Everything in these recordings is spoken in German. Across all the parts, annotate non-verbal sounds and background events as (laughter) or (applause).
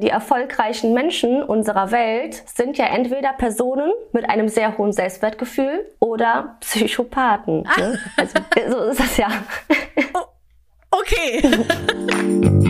Die erfolgreichen Menschen unserer Welt sind ja entweder Personen mit einem sehr hohen Selbstwertgefühl oder Psychopathen. Ne? Also, so ist das ja. (laughs) Okay. (laughs)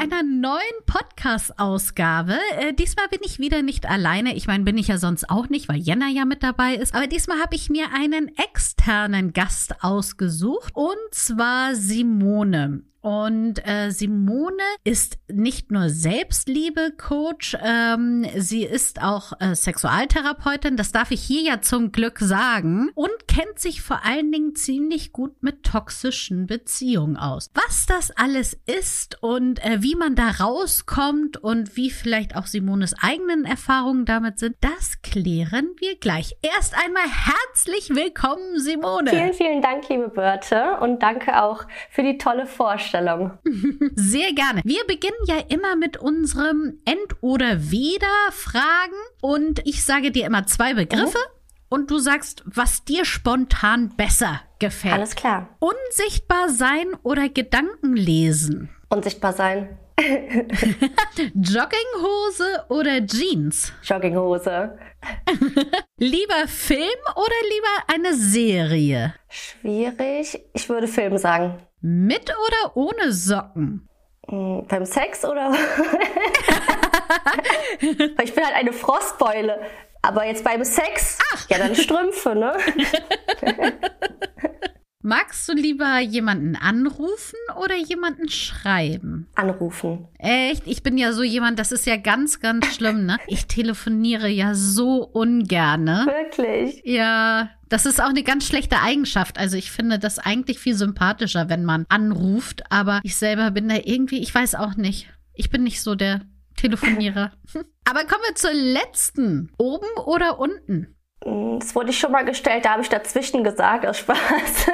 Einer neuen Podcast-Ausgabe. Äh, diesmal bin ich wieder nicht alleine. Ich meine, bin ich ja sonst auch nicht, weil Jenna ja mit dabei ist. Aber diesmal habe ich mir einen externen Gast ausgesucht und zwar Simone. Und äh, Simone ist nicht nur Selbstliebe-Coach, ähm, sie ist auch äh, Sexualtherapeutin, das darf ich hier ja zum Glück sagen, und kennt sich vor allen Dingen ziemlich gut mit toxischen Beziehungen aus. Was das alles ist und äh, wie man da rauskommt und wie vielleicht auch Simones eigenen Erfahrungen damit sind, das klären wir gleich. Erst einmal herzlich willkommen, Simone. Vielen, vielen Dank, liebe Birte, und danke auch für die tolle Vorstellung. Vorstellung. Sehr gerne. Wir beginnen ja immer mit unserem End- oder Weder-Fragen und ich sage dir immer zwei Begriffe. Oh. Und du sagst, was dir spontan besser gefällt. Alles klar. Unsichtbar sein oder Gedanken lesen? Unsichtbar sein. (laughs) Jogginghose oder Jeans? Jogginghose. lieber Film oder lieber eine Serie? Schwierig. Ich würde Film sagen. Mit oder ohne Socken? Hm, beim Sex oder? (laughs) ich bin halt eine Frostbeule. Aber jetzt beim Sex, Ach. ja dann Strümpfe, ne? (laughs) Magst du lieber jemanden anrufen oder jemanden schreiben? Anrufen. Echt? Ich bin ja so jemand, das ist ja ganz, ganz schlimm, ne? Ich telefoniere ja so ungerne. Wirklich? Ja, das ist auch eine ganz schlechte Eigenschaft. Also ich finde das eigentlich viel sympathischer, wenn man anruft, aber ich selber bin da irgendwie, ich weiß auch nicht. Ich bin nicht so der Telefonierer. (laughs) aber kommen wir zur letzten. Oben oder unten? Das wurde ich schon mal gestellt, da habe ich dazwischen gesagt, aus Spaß. (laughs)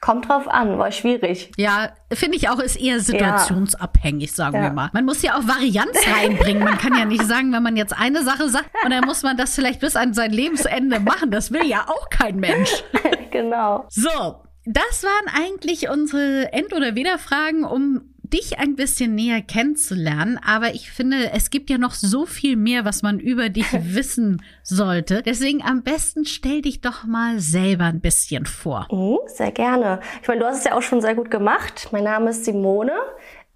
Kommt drauf an, war schwierig. Ja, finde ich auch, ist eher situationsabhängig, sagen ja. wir mal. Man muss ja auch Varianz reinbringen. Man kann ja nicht sagen, wenn man jetzt eine Sache sagt und dann muss man das vielleicht bis an sein Lebensende machen. Das will ja auch kein Mensch. (laughs) genau. So, das waren eigentlich unsere End- oder Weder-Fragen, um dich ein bisschen näher kennenzulernen, aber ich finde, es gibt ja noch so viel mehr, was man über dich (laughs) wissen sollte. Deswegen am besten stell dich doch mal selber ein bisschen vor. Mhm, sehr gerne. Ich meine, du hast es ja auch schon sehr gut gemacht. Mein Name ist Simone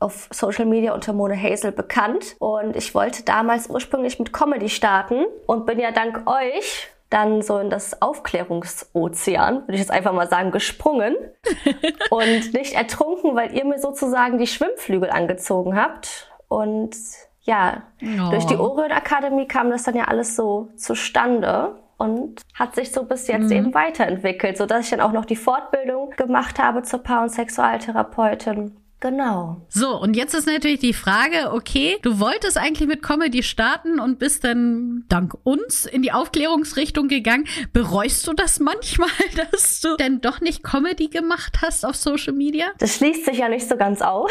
auf Social Media unter Mone Hazel bekannt und ich wollte damals ursprünglich mit Comedy starten und bin ja dank euch dann so in das Aufklärungsozean, würde ich jetzt einfach mal sagen, gesprungen (laughs) und nicht ertrunken, weil ihr mir sozusagen die Schwimmflügel angezogen habt. Und ja, oh. durch die Orion Akademie kam das dann ja alles so zustande und hat sich so bis jetzt mhm. eben weiterentwickelt, so dass ich dann auch noch die Fortbildung gemacht habe zur Paar- und Sexualtherapeutin Genau. So, und jetzt ist natürlich die Frage, okay, du wolltest eigentlich mit Comedy starten und bist dann dank uns in die Aufklärungsrichtung gegangen. Bereust du das manchmal, (laughs) dass du denn doch nicht Comedy gemacht hast auf Social Media? Das schließt sich ja nicht so ganz aus,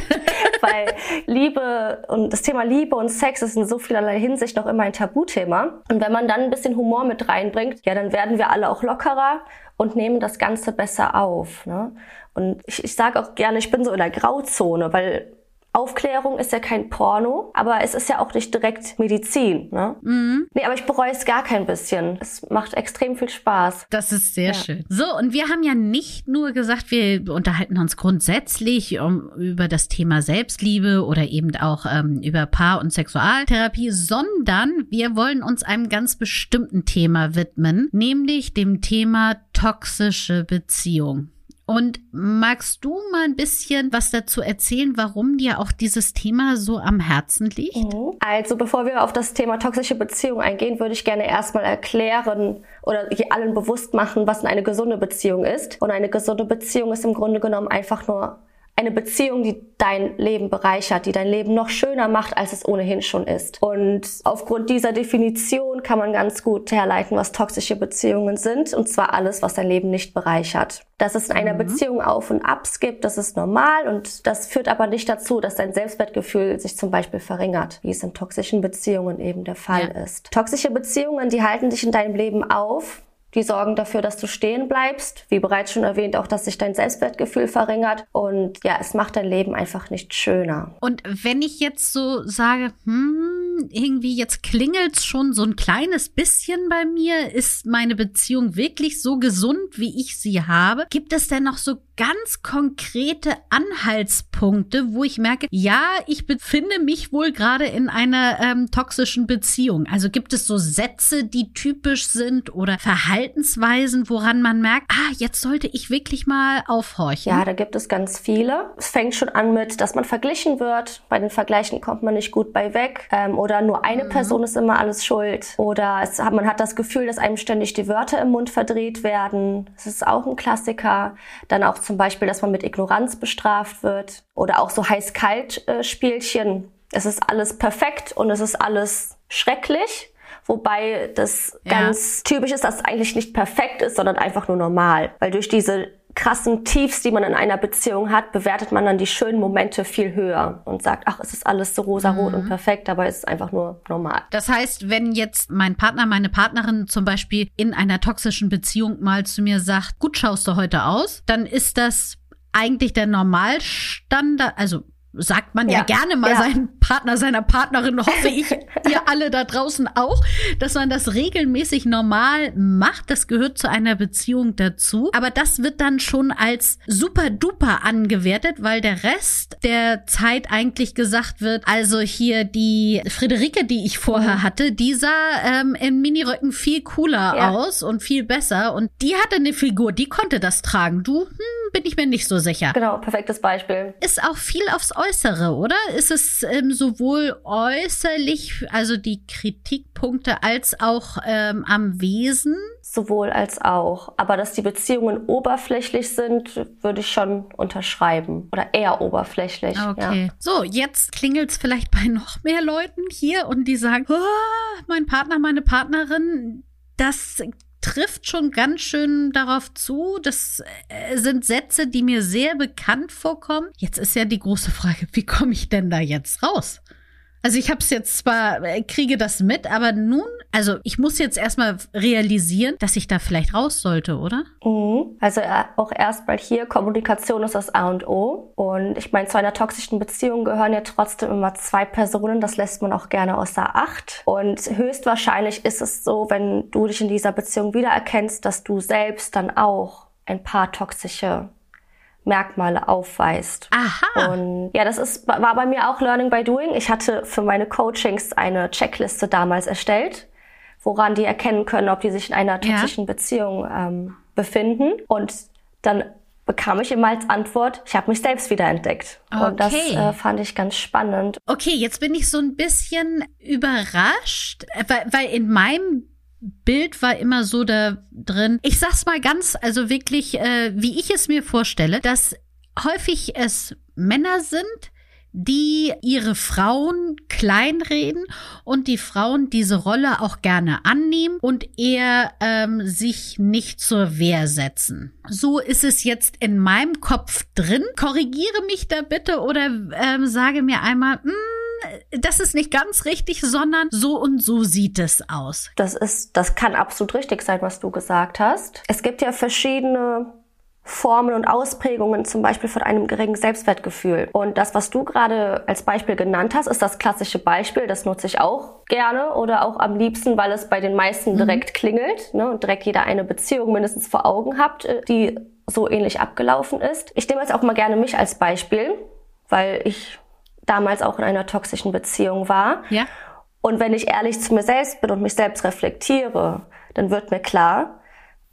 (laughs) weil Liebe und das Thema Liebe und Sex ist in so vielerlei Hinsicht noch immer ein Tabuthema. Und wenn man dann ein bisschen Humor mit reinbringt, ja, dann werden wir alle auch lockerer und nehmen das Ganze besser auf. Ne? Und ich, ich sage auch gerne, ich bin so in der Grauzone, weil Aufklärung ist ja kein Porno, aber es ist ja auch nicht direkt Medizin. Ne? Mhm. Nee, aber ich bereue es gar kein bisschen. Es macht extrem viel Spaß. Das ist sehr ja. schön. So, und wir haben ja nicht nur gesagt, wir unterhalten uns grundsätzlich um, über das Thema Selbstliebe oder eben auch ähm, über Paar- und Sexualtherapie, sondern wir wollen uns einem ganz bestimmten Thema widmen, nämlich dem Thema toxische Beziehung. Und magst du mal ein bisschen was dazu erzählen, warum dir auch dieses Thema so am Herzen liegt? Mhm. Also bevor wir auf das Thema toxische Beziehung eingehen, würde ich gerne erstmal erklären oder allen bewusst machen, was eine gesunde Beziehung ist. Und eine gesunde Beziehung ist im Grunde genommen einfach nur eine Beziehung, die dein Leben bereichert, die dein Leben noch schöner macht, als es ohnehin schon ist. Und aufgrund dieser Definition kann man ganz gut herleiten, was toxische Beziehungen sind. Und zwar alles, was dein Leben nicht bereichert. Dass es in einer mhm. Beziehung Auf und Abs gibt, das ist normal. Und das führt aber nicht dazu, dass dein Selbstwertgefühl sich zum Beispiel verringert, wie es in toxischen Beziehungen eben der Fall ja. ist. Toxische Beziehungen, die halten dich in deinem Leben auf, die sorgen dafür, dass du stehen bleibst. Wie bereits schon erwähnt, auch, dass sich dein Selbstwertgefühl verringert. Und ja, es macht dein Leben einfach nicht schöner. Und wenn ich jetzt so sage, hm, irgendwie jetzt klingelt's schon so ein kleines bisschen bei mir, ist meine Beziehung wirklich so gesund, wie ich sie habe? Gibt es denn noch so ganz konkrete Anhaltspunkte, wo ich merke, ja, ich befinde mich wohl gerade in einer ähm, toxischen Beziehung. Also gibt es so Sätze, die typisch sind oder Verhaltensweisen, woran man merkt, ah, jetzt sollte ich wirklich mal aufhorchen. Ja, da gibt es ganz viele. Es fängt schon an mit, dass man verglichen wird. Bei den Vergleichen kommt man nicht gut bei weg. Ähm, oder nur eine mhm. Person ist immer alles schuld. Oder es, man hat das Gefühl, dass einem ständig die Wörter im Mund verdreht werden. Das ist auch ein Klassiker. Dann auch zum Beispiel, dass man mit Ignoranz bestraft wird oder auch so heiß-kalt-Spielchen. Es ist alles perfekt und es ist alles schrecklich. Wobei das ja. ganz typisch ist, dass es eigentlich nicht perfekt ist, sondern einfach nur normal. Weil durch diese krassen Tiefs, die man in einer Beziehung hat, bewertet man dann die schönen Momente viel höher und sagt, ach, es ist alles so rosarot mhm. und perfekt, dabei ist es einfach nur normal. Das heißt, wenn jetzt mein Partner, meine Partnerin zum Beispiel in einer toxischen Beziehung mal zu mir sagt, gut schaust du heute aus, dann ist das eigentlich der Normalstandard, also sagt man ja, ja gerne mal ja. seinen Partner, seiner Partnerin, hoffe ich, (laughs) ihr alle da draußen auch, dass man das regelmäßig normal macht. Das gehört zu einer Beziehung dazu. Aber das wird dann schon als super duper angewertet, weil der Rest der Zeit eigentlich gesagt wird, also hier die Friederike, die ich vorher mhm. hatte, die sah ähm, in Miniröcken viel cooler ja. aus und viel besser. Und die hatte eine Figur, die konnte das tragen. Du, hm, bin ich mir nicht so sicher. Genau, perfektes Beispiel. Ist auch viel aufs Äußere, oder? Ist es ähm, sowohl äußerlich, also die Kritikpunkte, als auch ähm, am Wesen? Sowohl als auch. Aber dass die Beziehungen oberflächlich sind, würde ich schon unterschreiben. Oder eher oberflächlich. Okay. Ja. So, jetzt klingelt es vielleicht bei noch mehr Leuten hier und die sagen, oh, mein Partner, meine Partnerin, das trifft schon ganz schön darauf zu. Das äh, sind Sätze, die mir sehr bekannt vorkommen. Jetzt ist ja die große Frage, wie komme ich denn da jetzt raus? Also ich habe es jetzt zwar, äh, kriege das mit, aber nun, also ich muss jetzt erstmal realisieren, dass ich da vielleicht raus sollte, oder? Mhm. Also äh, auch erstmal hier, Kommunikation ist das A und O. Und ich meine, zu einer toxischen Beziehung gehören ja trotzdem immer zwei Personen. Das lässt man auch gerne außer Acht. Und höchstwahrscheinlich ist es so, wenn du dich in dieser Beziehung wiedererkennst, dass du selbst dann auch ein paar toxische Merkmale aufweist. Aha. Und ja, das ist, war bei mir auch Learning by Doing. Ich hatte für meine Coachings eine Checkliste damals erstellt, woran die erkennen können, ob die sich in einer toxischen ja. Beziehung ähm, befinden. Und dann bekam ich immer als Antwort, ich habe mich selbst wiederentdeckt. Okay. Und das äh, fand ich ganz spannend. Okay, jetzt bin ich so ein bisschen überrascht, weil, weil in meinem Bild war immer so da drin. Ich sag's mal ganz, also wirklich, äh, wie ich es mir vorstelle, dass häufig es Männer sind, die ihre Frauen kleinreden und die Frauen diese Rolle auch gerne annehmen und eher ähm, sich nicht zur Wehr setzen. So ist es jetzt in meinem Kopf drin. Korrigiere mich da bitte oder ähm, sage mir einmal, mh, hm, das ist nicht ganz richtig, sondern so und so sieht es aus. Das ist, das kann absolut richtig sein, was du gesagt hast. Es gibt ja verschiedene Formen und Ausprägungen zum Beispiel von einem geringen Selbstwertgefühl. Und das, was du gerade als Beispiel genannt hast, ist das klassische Beispiel. Das nutze ich auch gerne oder auch am liebsten, weil es bei den meisten mhm. direkt klingelt ne, und direkt jeder eine Beziehung mindestens vor Augen habt, äh, die so ähnlich abgelaufen ist. Ich nehme jetzt auch mal gerne mich als Beispiel, weil ich damals auch in einer toxischen Beziehung war. Ja. Und wenn ich ehrlich zu mir selbst bin und mich selbst reflektiere, dann wird mir klar,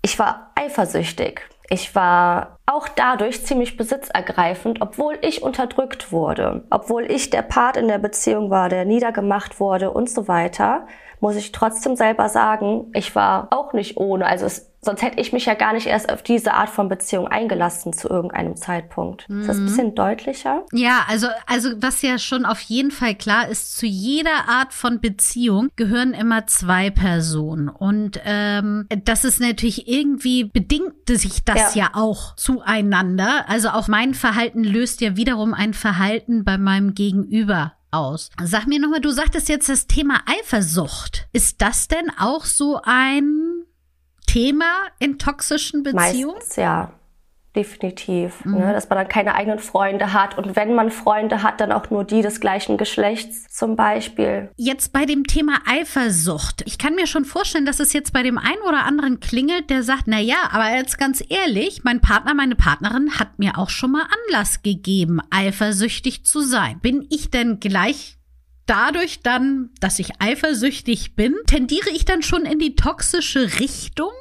ich war eifersüchtig. Ich war auch dadurch ziemlich besitzergreifend, obwohl ich unterdrückt wurde, obwohl ich der Part in der Beziehung war, der niedergemacht wurde und so weiter, muss ich trotzdem selber sagen, ich war auch nicht ohne. Also es Sonst hätte ich mich ja gar nicht erst auf diese Art von Beziehung eingelassen zu irgendeinem Zeitpunkt. Mhm. Ist das ein bisschen deutlicher? Ja, also, also was ja schon auf jeden Fall klar ist, zu jeder Art von Beziehung gehören immer zwei Personen. Und ähm, das ist natürlich irgendwie bedingt sich das ja. ja auch zueinander. Also auch mein Verhalten löst ja wiederum ein Verhalten bei meinem Gegenüber aus. Sag mir nochmal, du sagtest jetzt das Thema Eifersucht. Ist das denn auch so ein Thema in toxischen Beziehungen? Meistens, ja definitiv. Mhm. Ne? Dass man dann keine eigenen Freunde hat. Und wenn man Freunde hat, dann auch nur die des gleichen Geschlechts zum Beispiel. Jetzt bei dem Thema Eifersucht. Ich kann mir schon vorstellen, dass es jetzt bei dem einen oder anderen klingelt, der sagt, na ja, aber jetzt ganz ehrlich, mein Partner, meine Partnerin hat mir auch schon mal Anlass gegeben, eifersüchtig zu sein. Bin ich denn gleich dadurch dann, dass ich eifersüchtig bin, tendiere ich dann schon in die toxische Richtung?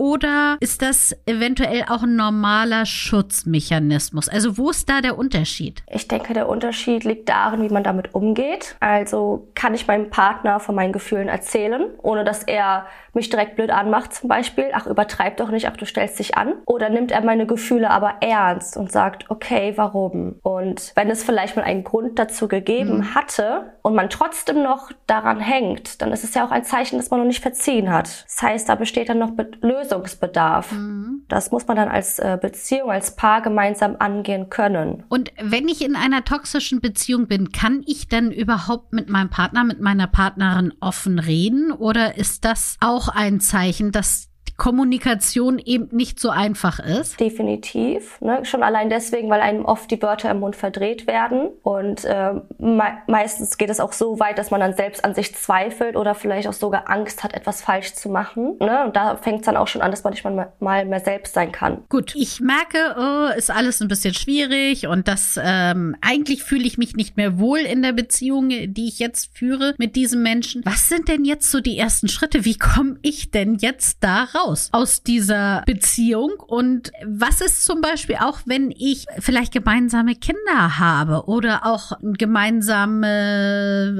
Oder ist das eventuell auch ein normaler Schutzmechanismus? Also wo ist da der Unterschied? Ich denke, der Unterschied liegt darin, wie man damit umgeht. Also kann ich meinem Partner von meinen Gefühlen erzählen, ohne dass er mich direkt blöd anmacht zum Beispiel. Ach, übertreib doch nicht, ach, du stellst dich an. Oder nimmt er meine Gefühle aber ernst und sagt, okay, warum? Und wenn es vielleicht mal einen Grund dazu gegeben mhm. hatte und man trotzdem noch daran hängt, dann ist es ja auch ein Zeichen, dass man noch nicht verziehen hat. Das heißt, da besteht dann noch Lösung Lösungsbedarf. Mhm. Das muss man dann als äh, Beziehung, als Paar gemeinsam angehen können. Und wenn ich in einer toxischen Beziehung bin, kann ich dann überhaupt mit meinem Partner, mit meiner Partnerin offen reden? Oder ist das auch ein Zeichen, dass Kommunikation eben nicht so einfach ist. Definitiv. Ne? Schon allein deswegen, weil einem oft die Wörter im Mund verdreht werden. Und äh, me meistens geht es auch so weit, dass man dann selbst an sich zweifelt oder vielleicht auch sogar Angst hat, etwas falsch zu machen. Ne? Und da fängt es dann auch schon an, dass man nicht mal, mal mehr selbst sein kann. Gut, ich merke, oh, ist alles ein bisschen schwierig und das ähm, eigentlich fühle ich mich nicht mehr wohl in der Beziehung, die ich jetzt führe mit diesem Menschen. Was sind denn jetzt so die ersten Schritte? Wie komme ich denn jetzt da raus? Raus aus dieser Beziehung? Und was ist zum Beispiel auch, wenn ich vielleicht gemeinsame Kinder habe oder auch gemeinsame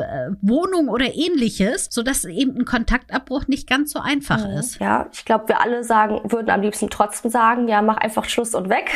äh, Wohnung oder ähnliches, sodass eben ein Kontaktabbruch nicht ganz so einfach mhm. ist? Ja, ich glaube, wir alle sagen, würden am liebsten trotzdem sagen, ja, mach einfach Schluss und weg.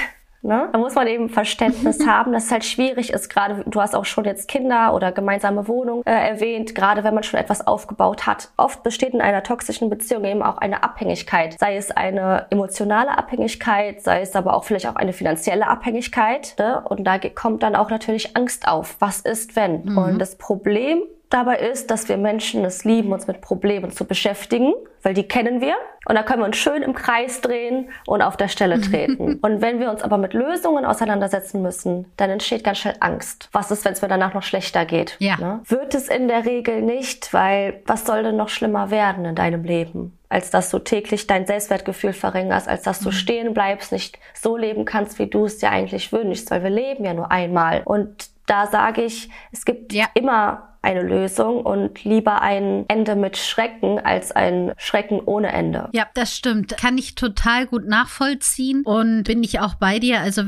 Ne? Da muss man eben Verständnis (laughs) haben, dass es halt schwierig ist. Gerade du hast auch schon jetzt Kinder oder gemeinsame Wohnung äh, erwähnt. Gerade wenn man schon etwas aufgebaut hat. Oft besteht in einer toxischen Beziehung eben auch eine Abhängigkeit. Sei es eine emotionale Abhängigkeit, sei es aber auch vielleicht auch eine finanzielle Abhängigkeit. Ne? Und da kommt dann auch natürlich Angst auf. Was ist, wenn? Mhm. Und das Problem dabei ist, dass wir Menschen es lieben, uns mit Problemen zu beschäftigen, weil die kennen wir. Und da können wir uns schön im Kreis drehen und auf der Stelle treten. (laughs) und wenn wir uns aber mit Lösungen auseinandersetzen müssen, dann entsteht ganz schnell Angst. Was ist, wenn es mir danach noch schlechter geht? Ja. Ne? Wird es in der Regel nicht, weil was soll denn noch schlimmer werden in deinem Leben? als dass du täglich dein Selbstwertgefühl verringerst, als dass du mhm. stehen bleibst, nicht so leben kannst, wie du es dir eigentlich wünschst, weil wir leben ja nur einmal. Und da sage ich, es gibt ja. immer eine Lösung und lieber ein Ende mit Schrecken als ein Schrecken ohne Ende. Ja, das stimmt. Kann ich total gut nachvollziehen und bin ich auch bei dir. Also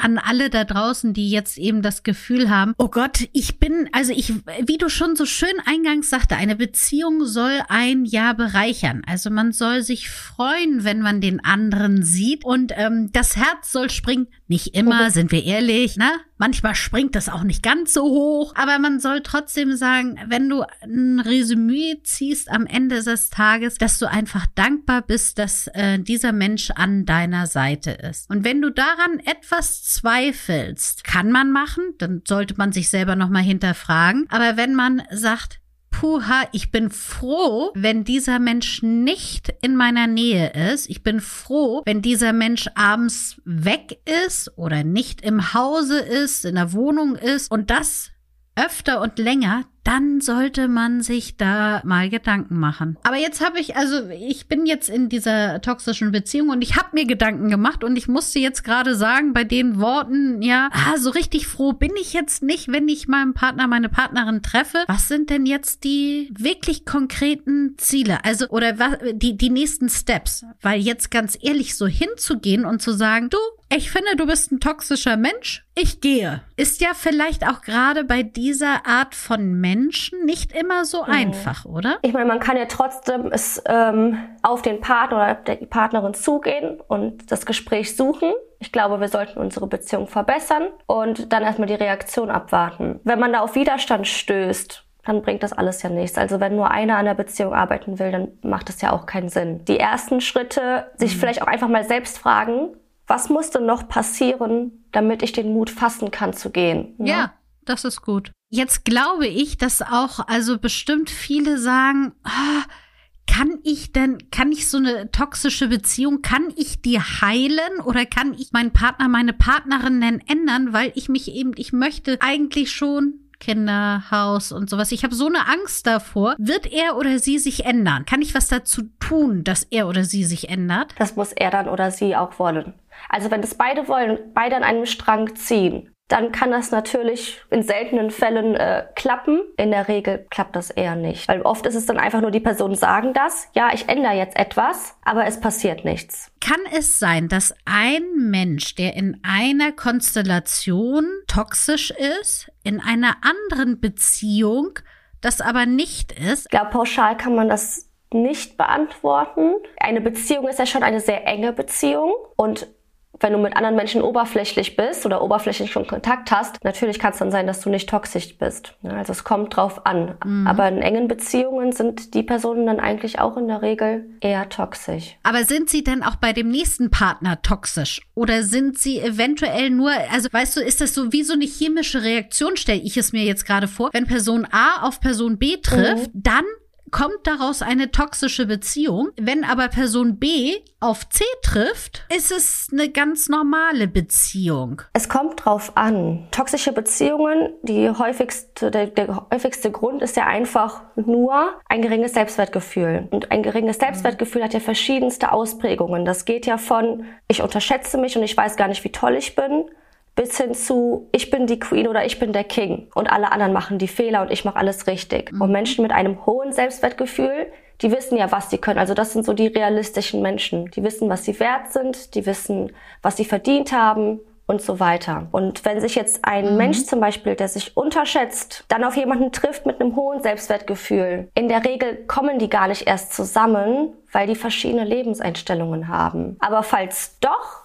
an alle da draußen, die jetzt eben das Gefühl haben, oh Gott, ich bin, also ich, wie du schon so schön eingangs sagte, eine Beziehung soll ein Jahr bereichern. Also man soll sich freuen, wenn man den anderen sieht und ähm, das Herz soll springen. Nicht immer, sind wir ehrlich, ne? Manchmal springt das auch nicht ganz so hoch, aber man soll trotzdem sagen, wenn du ein Resümee ziehst am Ende des Tages, dass du einfach dankbar bist, dass äh, dieser Mensch an deiner Seite ist. Und wenn du daran etwas zweifelst, kann man machen, dann sollte man sich selber nochmal hinterfragen. Aber wenn man sagt, Puha, ich bin froh, wenn dieser Mensch nicht in meiner Nähe ist. Ich bin froh, wenn dieser Mensch abends weg ist oder nicht im Hause ist, in der Wohnung ist und das öfter und länger, dann sollte man sich da mal Gedanken machen. Aber jetzt habe ich, also ich bin jetzt in dieser toxischen Beziehung und ich habe mir Gedanken gemacht und ich musste jetzt gerade sagen, bei den Worten, ja, ah, so richtig froh bin ich jetzt nicht, wenn ich meinem Partner, meine Partnerin treffe. Was sind denn jetzt die wirklich konkreten Ziele? Also, oder was, die, die nächsten Steps? Weil jetzt ganz ehrlich so hinzugehen und zu sagen, du, ich finde, du bist ein toxischer Mensch. Ich gehe. Ist ja vielleicht auch gerade bei dieser Art von Menschen nicht immer so mhm. einfach, oder? Ich meine, man kann ja trotzdem es ähm, auf den Partner oder die Partnerin zugehen und das Gespräch suchen. Ich glaube, wir sollten unsere Beziehung verbessern und dann erstmal die Reaktion abwarten. Wenn man da auf Widerstand stößt, dann bringt das alles ja nichts. Also wenn nur einer an der Beziehung arbeiten will, dann macht das ja auch keinen Sinn. Die ersten Schritte, sich mhm. vielleicht auch einfach mal selbst fragen, was musste noch passieren, damit ich den Mut fassen kann zu gehen? Ne? Ja, das ist gut. Jetzt glaube ich, dass auch also bestimmt viele sagen, ah, kann ich denn, kann ich so eine toxische Beziehung, kann ich die heilen oder kann ich meinen Partner, meine Partnerin denn ändern, weil ich mich eben, ich möchte eigentlich schon Kinder, Haus und sowas. Ich habe so eine Angst davor. Wird er oder sie sich ändern? Kann ich was dazu tun, dass er oder sie sich ändert? Das muss er dann oder sie auch wollen. Also wenn das beide wollen, beide an einem Strang ziehen, dann kann das natürlich in seltenen Fällen äh, klappen. In der Regel klappt das eher nicht. Weil oft ist es dann einfach nur, die Personen sagen das, ja, ich ändere jetzt etwas, aber es passiert nichts. Kann es sein, dass ein Mensch, der in einer Konstellation toxisch ist, in einer anderen Beziehung das aber nicht ist? Ich glaube, pauschal kann man das nicht beantworten. Eine Beziehung ist ja schon eine sehr enge Beziehung und wenn du mit anderen Menschen oberflächlich bist oder oberflächlich schon Kontakt hast, natürlich kann es dann sein, dass du nicht toxisch bist. Also es kommt drauf an. Mhm. Aber in engen Beziehungen sind die Personen dann eigentlich auch in der Regel eher toxisch. Aber sind sie denn auch bei dem nächsten Partner toxisch? Oder sind sie eventuell nur, also weißt du, ist das so wie so eine chemische Reaktion, stelle ich es mir jetzt gerade vor, wenn Person A auf Person B trifft, mhm. dann kommt daraus eine toxische Beziehung. Wenn aber Person B auf C trifft, ist es eine ganz normale Beziehung. Es kommt drauf an. Toxische Beziehungen, die häufigste, der, der häufigste Grund ist ja einfach nur ein geringes Selbstwertgefühl. Und ein geringes Selbstwertgefühl hat ja verschiedenste Ausprägungen. Das geht ja von, ich unterschätze mich und ich weiß gar nicht, wie toll ich bin, bis hin zu ich bin die Queen oder ich bin der King und alle anderen machen die Fehler und ich mache alles richtig. Mhm. Und Menschen mit einem hohen Selbstwertgefühl, die wissen ja, was sie können. Also das sind so die realistischen Menschen. Die wissen, was sie wert sind, die wissen, was sie verdient haben und so weiter. Und wenn sich jetzt ein mhm. Mensch zum Beispiel, der sich unterschätzt, dann auf jemanden trifft mit einem hohen Selbstwertgefühl, in der Regel kommen die gar nicht erst zusammen, weil die verschiedene Lebenseinstellungen haben. Aber falls doch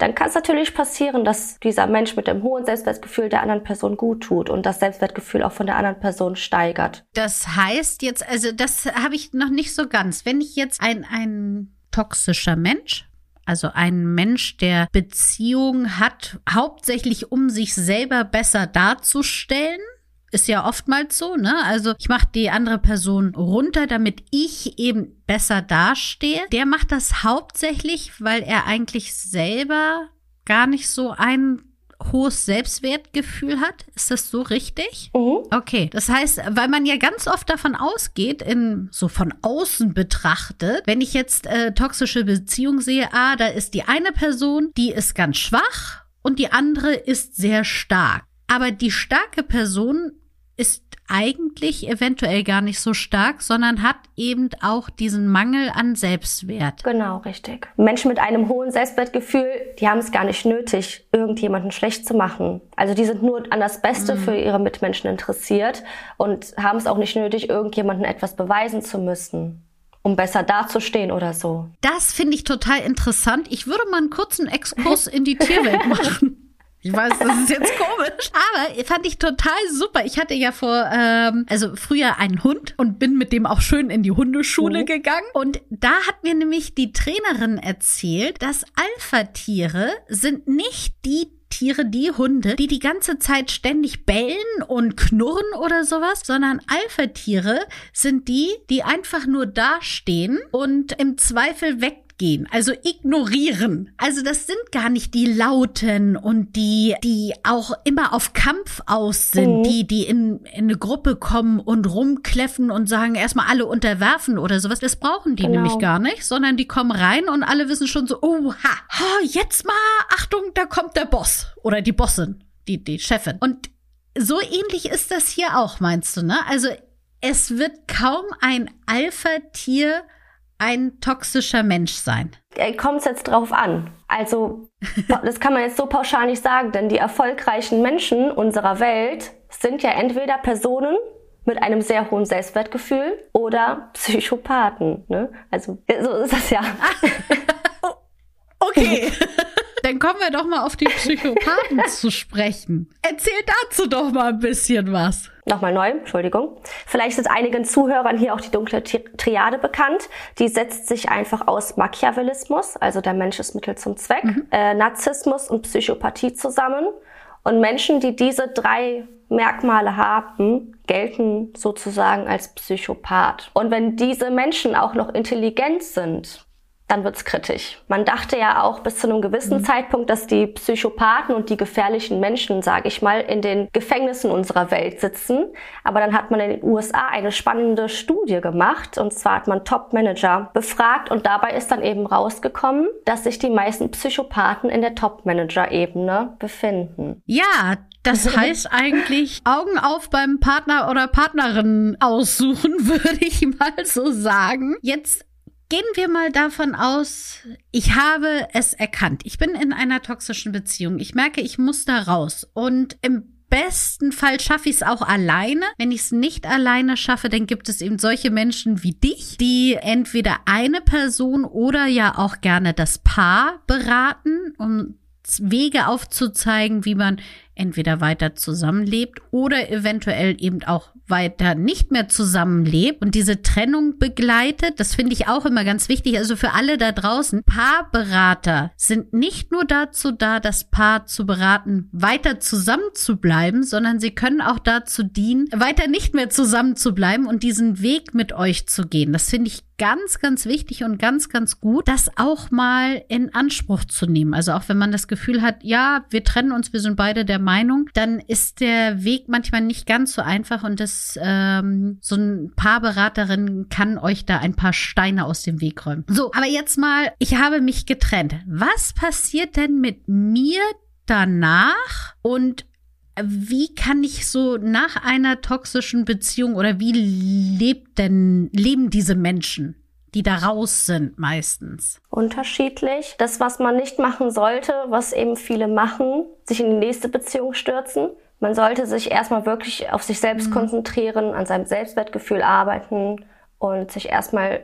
dann kann es natürlich passieren, dass dieser Mensch mit dem hohen Selbstwertgefühl der anderen Person gut tut und das Selbstwertgefühl auch von der anderen Person steigert. Das heißt jetzt, also das habe ich noch nicht so ganz. Wenn ich jetzt ein, ein toxischer Mensch also ein Mensch, der Beziehungen hat, hauptsächlich um sich selber besser darzustellen, ist ja oftmals so, ne? Also ich mache die andere Person runter, damit ich eben besser dastehe. Der macht das hauptsächlich, weil er eigentlich selber gar nicht so ein hohes Selbstwertgefühl hat. Ist das so richtig? Mhm. Okay. Das heißt, weil man ja ganz oft davon ausgeht, in so von außen betrachtet, wenn ich jetzt äh, toxische Beziehung sehe, ah, da ist die eine Person, die ist ganz schwach und die andere ist sehr stark. Aber die starke Person ist eigentlich eventuell gar nicht so stark, sondern hat eben auch diesen Mangel an Selbstwert. Genau, richtig. Menschen mit einem hohen Selbstwertgefühl, die haben es gar nicht nötig, irgendjemanden schlecht zu machen. Also die sind nur an das Beste mhm. für ihre Mitmenschen interessiert und haben es auch nicht nötig, irgendjemanden etwas beweisen zu müssen um besser dazustehen oder so. Das finde ich total interessant. Ich würde mal einen kurzen Exkurs in die Tierwelt (laughs) machen. Ich weiß, das ist jetzt komisch. (laughs) Aber fand ich total super. Ich hatte ja vor, ähm, also früher einen Hund und bin mit dem auch schön in die Hundeschule mhm. gegangen. Und da hat mir nämlich die Trainerin erzählt, dass Alpha-Tiere sind nicht die Tiere, die Hunde, die die ganze Zeit ständig bellen und knurren oder sowas, sondern Alpha-Tiere sind die, die einfach nur dastehen und im Zweifel weg gehen, also ignorieren. Also das sind gar nicht die Lauten und die, die auch immer auf Kampf aus sind, mhm. die, die in, in eine Gruppe kommen und rumkläffen und sagen, erstmal alle unterwerfen oder sowas. Das brauchen die genau. nämlich gar nicht, sondern die kommen rein und alle wissen schon so, oh, jetzt mal, Achtung, da kommt der Boss oder die Bossin, die, die Chefin. Und so ähnlich ist das hier auch, meinst du, ne? Also es wird kaum ein Alpha-Tier ein toxischer Mensch sein. kommt es jetzt drauf an. Also, das kann man jetzt so pauschal nicht sagen, denn die erfolgreichen Menschen unserer Welt sind ja entweder Personen mit einem sehr hohen Selbstwertgefühl oder Psychopathen. Ne? Also, so ist das ja. (laughs) okay. Dann kommen wir doch mal auf die Psychopathen zu sprechen. Erzähl dazu doch mal ein bisschen was. Nochmal neu, Entschuldigung. Vielleicht ist einigen Zuhörern hier auch die dunkle Triade bekannt. Die setzt sich einfach aus Machiavellismus, also der Mensch ist Mittel zum Zweck, mhm. äh, Narzissmus und Psychopathie zusammen. Und Menschen, die diese drei Merkmale haben, gelten sozusagen als Psychopath. Und wenn diese Menschen auch noch intelligent sind, dann wird's kritisch. Man dachte ja auch bis zu einem gewissen mhm. Zeitpunkt, dass die Psychopathen und die gefährlichen Menschen, sage ich mal, in den Gefängnissen unserer Welt sitzen. Aber dann hat man in den USA eine spannende Studie gemacht und zwar hat man Top-Manager befragt und dabei ist dann eben rausgekommen, dass sich die meisten Psychopathen in der Top-Manager-Ebene befinden. Ja, das (laughs) heißt eigentlich Augen auf beim Partner oder Partnerin aussuchen, (laughs) würde ich mal so sagen. Jetzt Gehen wir mal davon aus, ich habe es erkannt. Ich bin in einer toxischen Beziehung. Ich merke, ich muss da raus. Und im besten Fall schaffe ich es auch alleine. Wenn ich es nicht alleine schaffe, dann gibt es eben solche Menschen wie dich, die entweder eine Person oder ja auch gerne das Paar beraten, um Wege aufzuzeigen, wie man entweder weiter zusammenlebt oder eventuell eben auch weiter nicht mehr zusammenlebt und diese Trennung begleitet. Das finde ich auch immer ganz wichtig. Also für alle da draußen, Paarberater sind nicht nur dazu da, das Paar zu beraten, weiter zusammenzubleiben, sondern sie können auch dazu dienen, weiter nicht mehr zusammenzubleiben und diesen Weg mit euch zu gehen. Das finde ich ganz, ganz wichtig und ganz, ganz gut, das auch mal in Anspruch zu nehmen. Also auch wenn man das Gefühl hat, ja, wir trennen uns, wir sind beide der Meinung, dann ist der Weg manchmal nicht ganz so einfach und das ähm, so ein Paarberaterin kann euch da ein paar Steine aus dem Weg räumen. So, aber jetzt mal, ich habe mich getrennt. Was passiert denn mit mir danach und wie kann ich so nach einer toxischen Beziehung oder wie lebt denn, leben diese Menschen? Die da raus sind meistens? Unterschiedlich. Das, was man nicht machen sollte, was eben viele machen, sich in die nächste Beziehung stürzen. Man sollte sich erstmal wirklich auf sich selbst mhm. konzentrieren, an seinem Selbstwertgefühl arbeiten und sich erstmal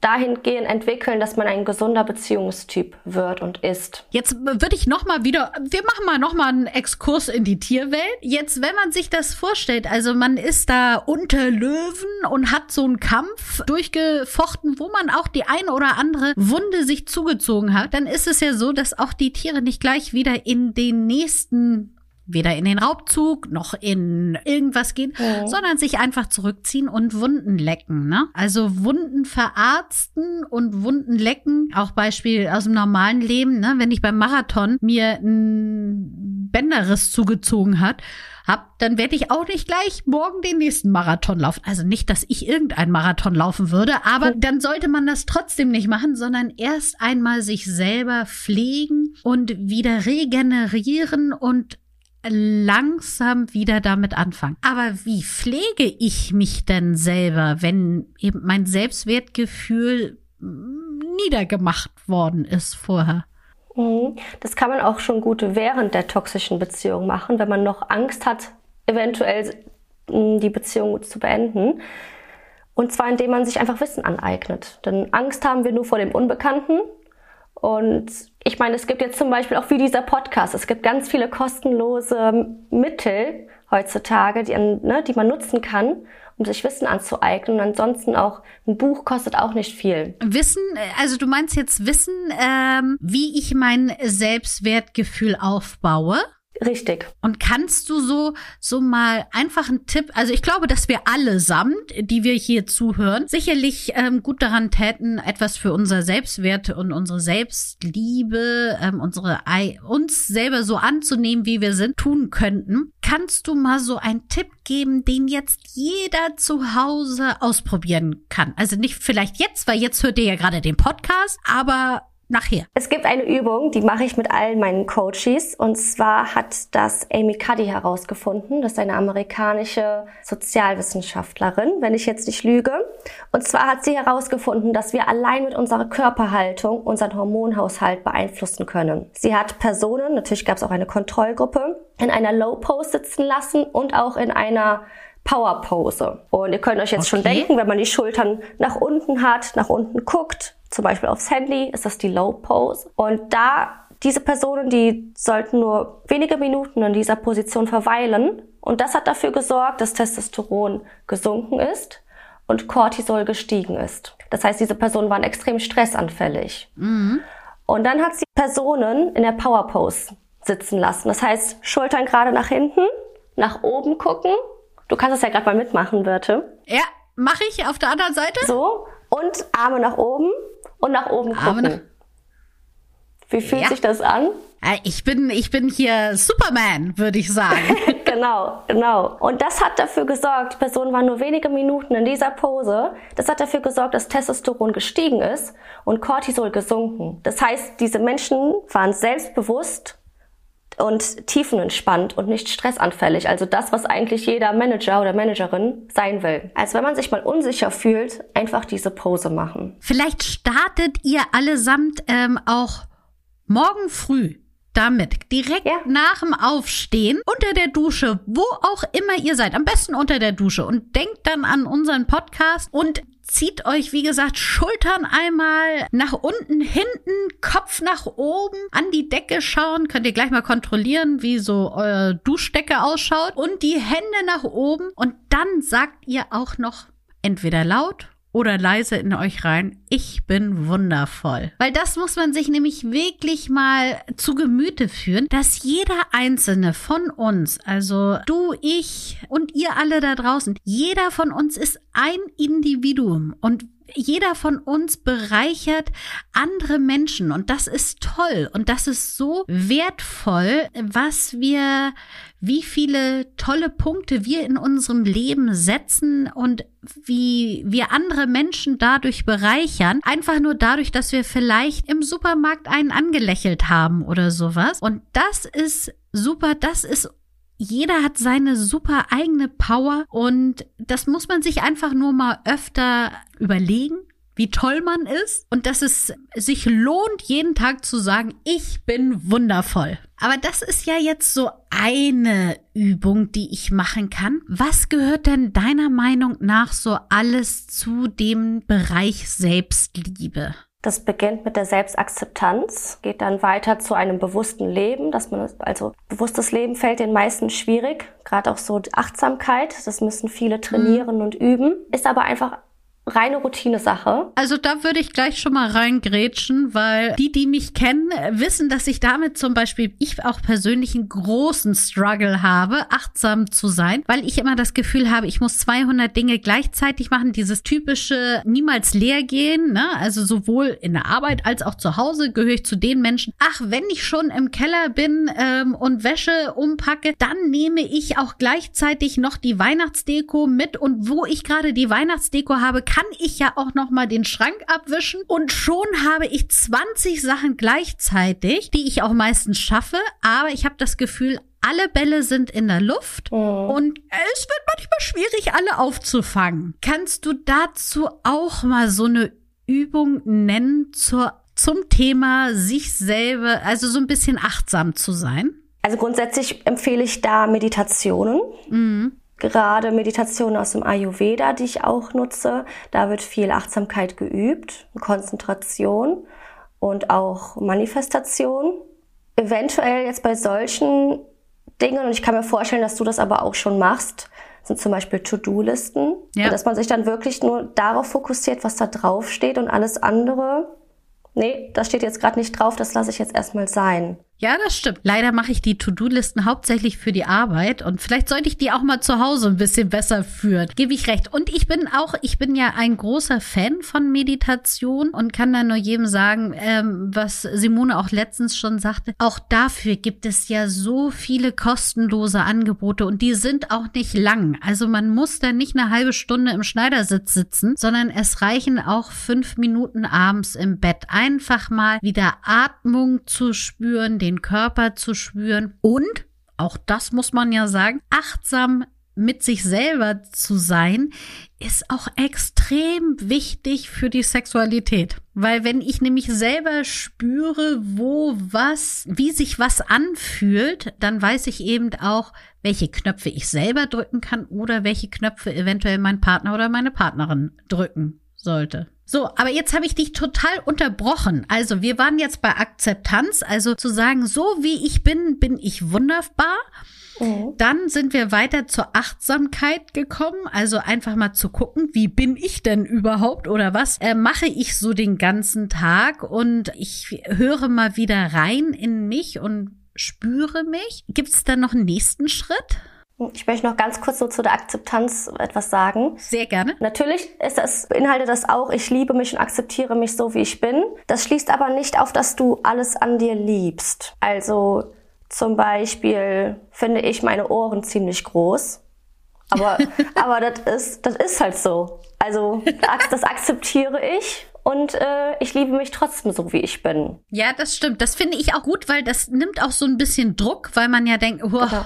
dahingehend entwickeln, dass man ein gesunder Beziehungstyp wird und ist. Jetzt würde ich noch mal wieder, wir machen mal noch mal einen Exkurs in die Tierwelt. Jetzt, wenn man sich das vorstellt, also man ist da unter Löwen und hat so einen Kampf durchgefochten, wo man auch die eine oder andere Wunde sich zugezogen hat, dann ist es ja so, dass auch die Tiere nicht gleich wieder in den nächsten weder in den Raubzug noch in irgendwas gehen, mhm. sondern sich einfach zurückziehen und Wunden lecken. Ne? Also Wunden verarzten und Wunden lecken. Auch Beispiel aus dem normalen Leben, ne? wenn ich beim Marathon mir ein Bänderriss zugezogen hat, hab, dann werde ich auch nicht gleich morgen den nächsten Marathon laufen. Also nicht, dass ich irgendein Marathon laufen würde, aber dann sollte man das trotzdem nicht machen, sondern erst einmal sich selber pflegen und wieder regenerieren und langsam wieder damit anfangen. Aber wie pflege ich mich denn selber, wenn eben mein Selbstwertgefühl niedergemacht worden ist vorher? Mhm. Das kann man auch schon gut während der toxischen Beziehung machen, wenn man noch Angst hat, eventuell die Beziehung zu beenden. Und zwar indem man sich einfach Wissen aneignet. Denn Angst haben wir nur vor dem Unbekannten und ich meine, es gibt jetzt zum Beispiel auch wie dieser Podcast, es gibt ganz viele kostenlose Mittel heutzutage, die, ne, die man nutzen kann, um sich Wissen anzueignen. Und ansonsten auch ein Buch kostet auch nicht viel. Wissen, also du meinst jetzt Wissen, ähm, wie ich mein Selbstwertgefühl aufbaue? Richtig. Und kannst du so, so mal einfach einen Tipp, also ich glaube, dass wir allesamt, die wir hier zuhören, sicherlich ähm, gut daran täten, etwas für unser Selbstwert und unsere Selbstliebe, ähm, unsere, uns selber so anzunehmen, wie wir sind, tun könnten. Kannst du mal so einen Tipp geben, den jetzt jeder zu Hause ausprobieren kann? Also nicht vielleicht jetzt, weil jetzt hört ihr ja gerade den Podcast, aber nachher. Es gibt eine Übung, die mache ich mit allen meinen Coaches. Und zwar hat das Amy Cuddy herausgefunden. Das ist eine amerikanische Sozialwissenschaftlerin, wenn ich jetzt nicht lüge. Und zwar hat sie herausgefunden, dass wir allein mit unserer Körperhaltung unseren Hormonhaushalt beeinflussen können. Sie hat Personen, natürlich gab es auch eine Kontrollgruppe, in einer Low Pose sitzen lassen und auch in einer Power Pose. Und ihr könnt euch jetzt okay. schon denken, wenn man die Schultern nach unten hat, nach unten guckt, zum Beispiel aufs Handy, ist das die Low Pose. Und da diese Personen, die sollten nur wenige Minuten in dieser Position verweilen. Und das hat dafür gesorgt, dass Testosteron gesunken ist und Cortisol gestiegen ist. Das heißt, diese Personen waren extrem stressanfällig. Mhm. Und dann hat sie Personen in der Power Pose sitzen lassen. Das heißt, Schultern gerade nach hinten, nach oben gucken. Du kannst es ja gerade mal mitmachen, Birte. Ja, mache ich auf der anderen Seite. So. Und Arme nach oben und nach oben gucken. Nach Wie fühlt ja. sich das an? Äh, ich bin, ich bin hier Superman, würde ich sagen. (laughs) genau, genau. Und das hat dafür gesorgt, die Person war nur wenige Minuten in dieser Pose. Das hat dafür gesorgt, dass Testosteron gestiegen ist und Cortisol gesunken. Das heißt, diese Menschen waren selbstbewusst und tiefenentspannt und nicht stressanfällig. Also das, was eigentlich jeder Manager oder Managerin sein will. Also wenn man sich mal unsicher fühlt, einfach diese Pose machen. Vielleicht startet ihr allesamt ähm, auch morgen früh damit direkt ja. nach dem Aufstehen unter der Dusche, wo auch immer ihr seid, am besten unter der Dusche und denkt dann an unseren Podcast und zieht euch, wie gesagt, Schultern einmal nach unten, hinten, Kopf nach oben, an die Decke schauen. Könnt ihr gleich mal kontrollieren, wie so euer Duschdecke ausschaut. Und die Hände nach oben. Und dann sagt ihr auch noch entweder laut oder leise in euch rein, ich bin wundervoll. Weil das muss man sich nämlich wirklich mal zu Gemüte führen, dass jeder einzelne von uns, also du, ich und ihr alle da draußen, jeder von uns ist ein Individuum und jeder von uns bereichert andere Menschen und das ist toll und das ist so wertvoll, was wir, wie viele tolle Punkte wir in unserem Leben setzen und wie wir andere Menschen dadurch bereichern, einfach nur dadurch, dass wir vielleicht im Supermarkt einen angelächelt haben oder sowas. Und das ist super, das ist jeder hat seine super eigene Power und das muss man sich einfach nur mal öfter überlegen, wie toll man ist und dass es sich lohnt, jeden Tag zu sagen, ich bin wundervoll. Aber das ist ja jetzt so eine Übung, die ich machen kann. Was gehört denn deiner Meinung nach so alles zu dem Bereich Selbstliebe? Das beginnt mit der Selbstakzeptanz, geht dann weiter zu einem bewussten Leben, dass man also bewusstes Leben fällt den meisten schwierig, gerade auch so Achtsamkeit, das müssen viele trainieren mhm. und üben, ist aber einfach reine Routine-Sache. Also da würde ich gleich schon mal reingrätschen, weil die, die mich kennen, wissen, dass ich damit zum Beispiel, ich auch persönlich einen großen Struggle habe, achtsam zu sein, weil ich immer das Gefühl habe, ich muss 200 Dinge gleichzeitig machen, dieses typische niemals leer gehen, ne? also sowohl in der Arbeit als auch zu Hause gehöre ich zu den Menschen, ach, wenn ich schon im Keller bin ähm, und Wäsche umpacke, dann nehme ich auch gleichzeitig noch die Weihnachtsdeko mit und wo ich gerade die Weihnachtsdeko habe, kann ich ja auch noch mal den Schrank abwischen und schon habe ich 20 Sachen gleichzeitig, die ich auch meistens schaffe, aber ich habe das Gefühl, alle Bälle sind in der Luft oh. und es wird manchmal schwierig, alle aufzufangen. Kannst du dazu auch mal so eine Übung nennen zur, zum Thema sich selber, also so ein bisschen achtsam zu sein? Also grundsätzlich empfehle ich da Meditationen. Mhm gerade Meditationen aus dem Ayurveda, die ich auch nutze. Da wird viel Achtsamkeit geübt, Konzentration und auch Manifestation. Eventuell jetzt bei solchen Dingen, und ich kann mir vorstellen, dass du das aber auch schon machst, sind zum Beispiel To-Do-Listen, ja. dass man sich dann wirklich nur darauf fokussiert, was da drauf steht und alles andere, nee, das steht jetzt gerade nicht drauf, das lasse ich jetzt erstmal sein. Ja, das stimmt. Leider mache ich die To-Do-Listen hauptsächlich für die Arbeit und vielleicht sollte ich die auch mal zu Hause ein bisschen besser führen. Gebe ich recht. Und ich bin auch, ich bin ja ein großer Fan von Meditation und kann da nur jedem sagen, ähm, was Simone auch letztens schon sagte. Auch dafür gibt es ja so viele kostenlose Angebote und die sind auch nicht lang. Also man muss da nicht eine halbe Stunde im Schneidersitz sitzen, sondern es reichen auch fünf Minuten abends im Bett. Einfach mal wieder Atmung zu spüren, den den Körper zu spüren und, auch das muss man ja sagen, achtsam mit sich selber zu sein, ist auch extrem wichtig für die Sexualität. Weil wenn ich nämlich selber spüre, wo was, wie sich was anfühlt, dann weiß ich eben auch, welche Knöpfe ich selber drücken kann oder welche Knöpfe eventuell mein Partner oder meine Partnerin drücken sollte. So, aber jetzt habe ich dich total unterbrochen. Also, wir waren jetzt bei Akzeptanz, also zu sagen, so wie ich bin, bin ich wunderbar. Mhm. Dann sind wir weiter zur Achtsamkeit gekommen, also einfach mal zu gucken, wie bin ich denn überhaupt oder was äh, mache ich so den ganzen Tag und ich höre mal wieder rein in mich und spüre mich. Gibt es da noch einen nächsten Schritt? Ich möchte noch ganz kurz so zu der Akzeptanz etwas sagen. Sehr gerne. Natürlich ist das, beinhaltet das auch, ich liebe mich und akzeptiere mich so, wie ich bin. Das schließt aber nicht auf, dass du alles an dir liebst. Also zum Beispiel finde ich meine Ohren ziemlich groß. Aber, (laughs) aber das ist, das ist halt so. Also das akzeptiere ich und äh, ich liebe mich trotzdem so, wie ich bin. Ja, das stimmt. Das finde ich auch gut, weil das nimmt auch so ein bisschen Druck, weil man ja denkt, oh, genau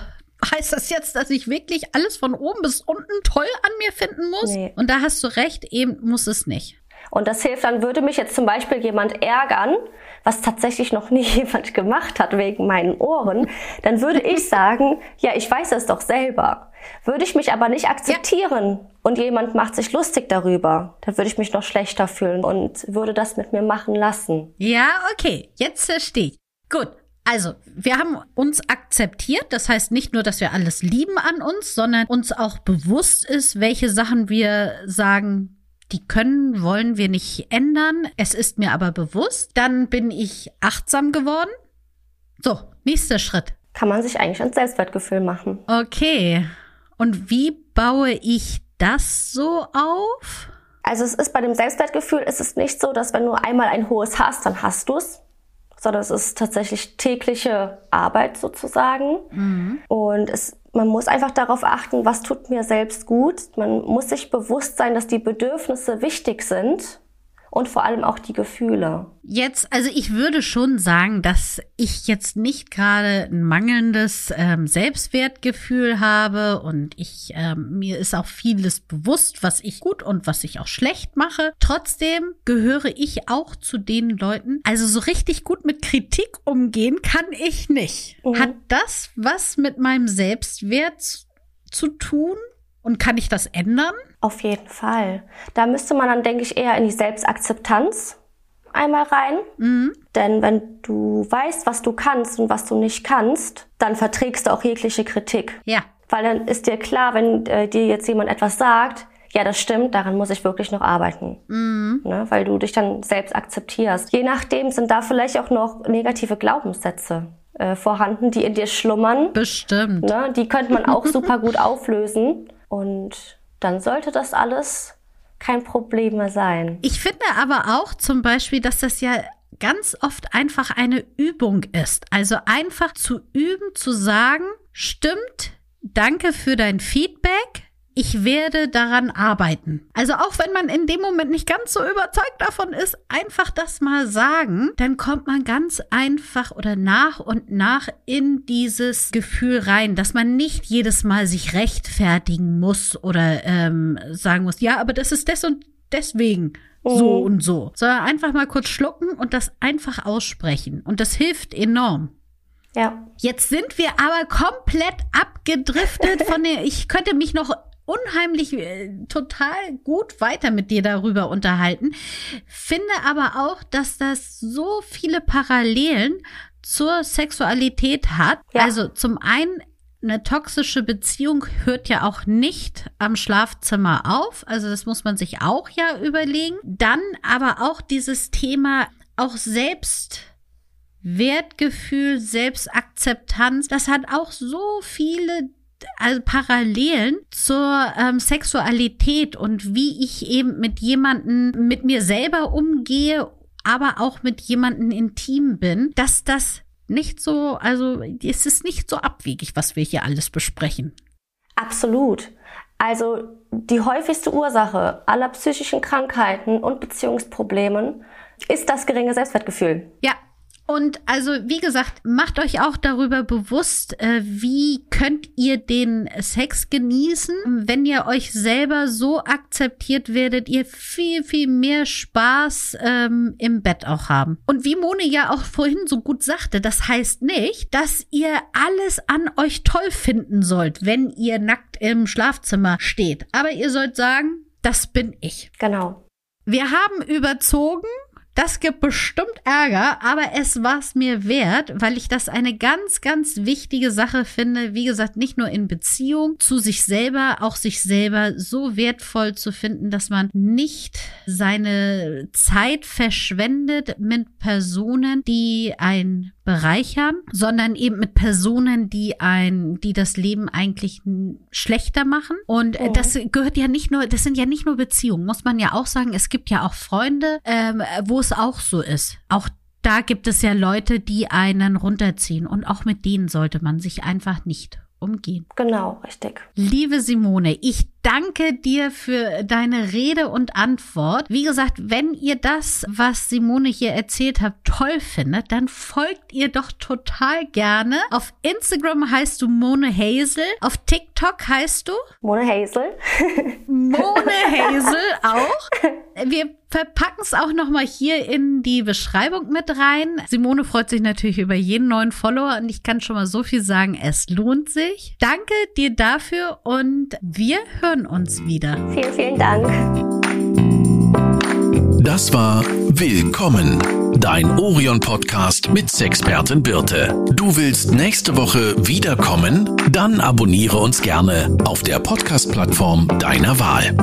heißt das jetzt, dass ich wirklich alles von oben bis unten toll an mir finden muss? Nee. Und da hast du recht, eben muss es nicht. Und das hilft, dann würde mich jetzt zum Beispiel jemand ärgern, was tatsächlich noch nie (laughs) jemand gemacht hat wegen meinen Ohren, dann würde ich (laughs) sagen, ja, ich weiß es doch selber. Würde ich mich aber nicht akzeptieren ja. und jemand macht sich lustig darüber, dann würde ich mich noch schlechter fühlen und würde das mit mir machen lassen. Ja, okay, jetzt verstehe ich. Gut, also, wir haben uns akzeptiert. Das heißt nicht nur, dass wir alles lieben an uns, sondern uns auch bewusst ist, welche Sachen wir sagen, die können, wollen wir nicht ändern. Es ist mir aber bewusst. Dann bin ich achtsam geworden. So, nächster Schritt. Kann man sich eigentlich ans Selbstwertgefühl machen. Okay. Und wie baue ich das so auf? Also es ist bei dem Selbstwertgefühl ist es nicht so, dass wenn du einmal ein hohes hast, dann hast du es, sondern es ist tatsächlich tägliche Arbeit sozusagen. Mhm. Und es, man muss einfach darauf achten, was tut mir selbst gut. Man muss sich bewusst sein, dass die Bedürfnisse wichtig sind und vor allem auch die Gefühle. Jetzt, also ich würde schon sagen, dass ich jetzt nicht gerade ein mangelndes ähm, Selbstwertgefühl habe und ich ähm, mir ist auch vieles bewusst, was ich gut und was ich auch schlecht mache. Trotzdem gehöre ich auch zu den Leuten. Also so richtig gut mit Kritik umgehen kann ich nicht. Mhm. Hat das was mit meinem Selbstwert zu tun? Und kann ich das ändern? Auf jeden Fall. Da müsste man dann, denke ich, eher in die Selbstakzeptanz einmal rein. Mhm. Denn wenn du weißt, was du kannst und was du nicht kannst, dann verträgst du auch jegliche Kritik. Ja. Weil dann ist dir klar, wenn äh, dir jetzt jemand etwas sagt, ja, das stimmt, daran muss ich wirklich noch arbeiten. Mhm. Ne? Weil du dich dann selbst akzeptierst. Je nachdem sind da vielleicht auch noch negative Glaubenssätze äh, vorhanden, die in dir schlummern. Bestimmt. Ne? Die könnte man auch (laughs) super gut auflösen. Und dann sollte das alles kein Problem mehr sein. Ich finde aber auch zum Beispiel, dass das ja ganz oft einfach eine Übung ist. Also einfach zu üben, zu sagen, stimmt, danke für dein Feedback ich werde daran arbeiten. Also auch wenn man in dem Moment nicht ganz so überzeugt davon ist, einfach das mal sagen, dann kommt man ganz einfach oder nach und nach in dieses Gefühl rein, dass man nicht jedes Mal sich rechtfertigen muss oder ähm, sagen muss, ja, aber das ist des und deswegen so mhm. und so, sondern einfach mal kurz schlucken und das einfach aussprechen. Und das hilft enorm. Ja. Jetzt sind wir aber komplett abgedriftet von der, (laughs) ich könnte mich noch unheimlich äh, total gut weiter mit dir darüber unterhalten. Finde aber auch, dass das so viele Parallelen zur Sexualität hat. Ja. Also zum einen eine toxische Beziehung hört ja auch nicht am Schlafzimmer auf. Also das muss man sich auch ja überlegen. Dann aber auch dieses Thema auch selbst Wertgefühl, Selbstakzeptanz, das hat auch so viele also Parallelen zur ähm, Sexualität und wie ich eben mit jemanden, mit mir selber umgehe, aber auch mit jemanden intim bin, dass das nicht so, also es ist nicht so abwegig, was wir hier alles besprechen. Absolut. Also die häufigste Ursache aller psychischen Krankheiten und Beziehungsproblemen ist das geringe Selbstwertgefühl. Ja, und also, wie gesagt, macht euch auch darüber bewusst, äh, wie könnt ihr den Sex genießen. Wenn ihr euch selber so akzeptiert, werdet ihr viel, viel mehr Spaß ähm, im Bett auch haben. Und wie Mone ja auch vorhin so gut sagte, das heißt nicht, dass ihr alles an euch toll finden sollt, wenn ihr nackt im Schlafzimmer steht. Aber ihr sollt sagen, das bin ich. Genau. Wir haben überzogen. Das gibt bestimmt Ärger, aber es war es mir wert, weil ich das eine ganz, ganz wichtige Sache finde. Wie gesagt, nicht nur in Beziehung zu sich selber, auch sich selber so wertvoll zu finden, dass man nicht seine Zeit verschwendet mit Personen, die ein bereichern, sondern eben mit Personen, die ein, die das Leben eigentlich schlechter machen. Und oh. das gehört ja nicht nur, das sind ja nicht nur Beziehungen, muss man ja auch sagen. Es gibt ja auch Freunde, ähm, wo es auch so ist. Auch da gibt es ja Leute, die einen runterziehen und auch mit denen sollte man sich einfach nicht umgehen. Genau, richtig. Liebe Simone, ich danke dir für deine Rede und Antwort. Wie gesagt, wenn ihr das, was Simone hier erzählt hat, toll findet, dann folgt ihr doch total gerne. Auf Instagram heißt du Mone Hazel, auf TikTok heißt du Mone Hazel. (laughs) Mone Hazel auch. Wir verpacken es auch noch mal hier in die Beschreibung mit rein. Simone freut sich natürlich über jeden neuen Follower und ich kann schon mal so viel sagen, es lohnt sich. Danke dir dafür und wir hören uns wieder. Vielen, vielen Dank. Das war Willkommen, dein Orion-Podcast mit Sexpertin Birte. Du willst nächste Woche wiederkommen? Dann abonniere uns gerne auf der Podcast-Plattform deiner Wahl.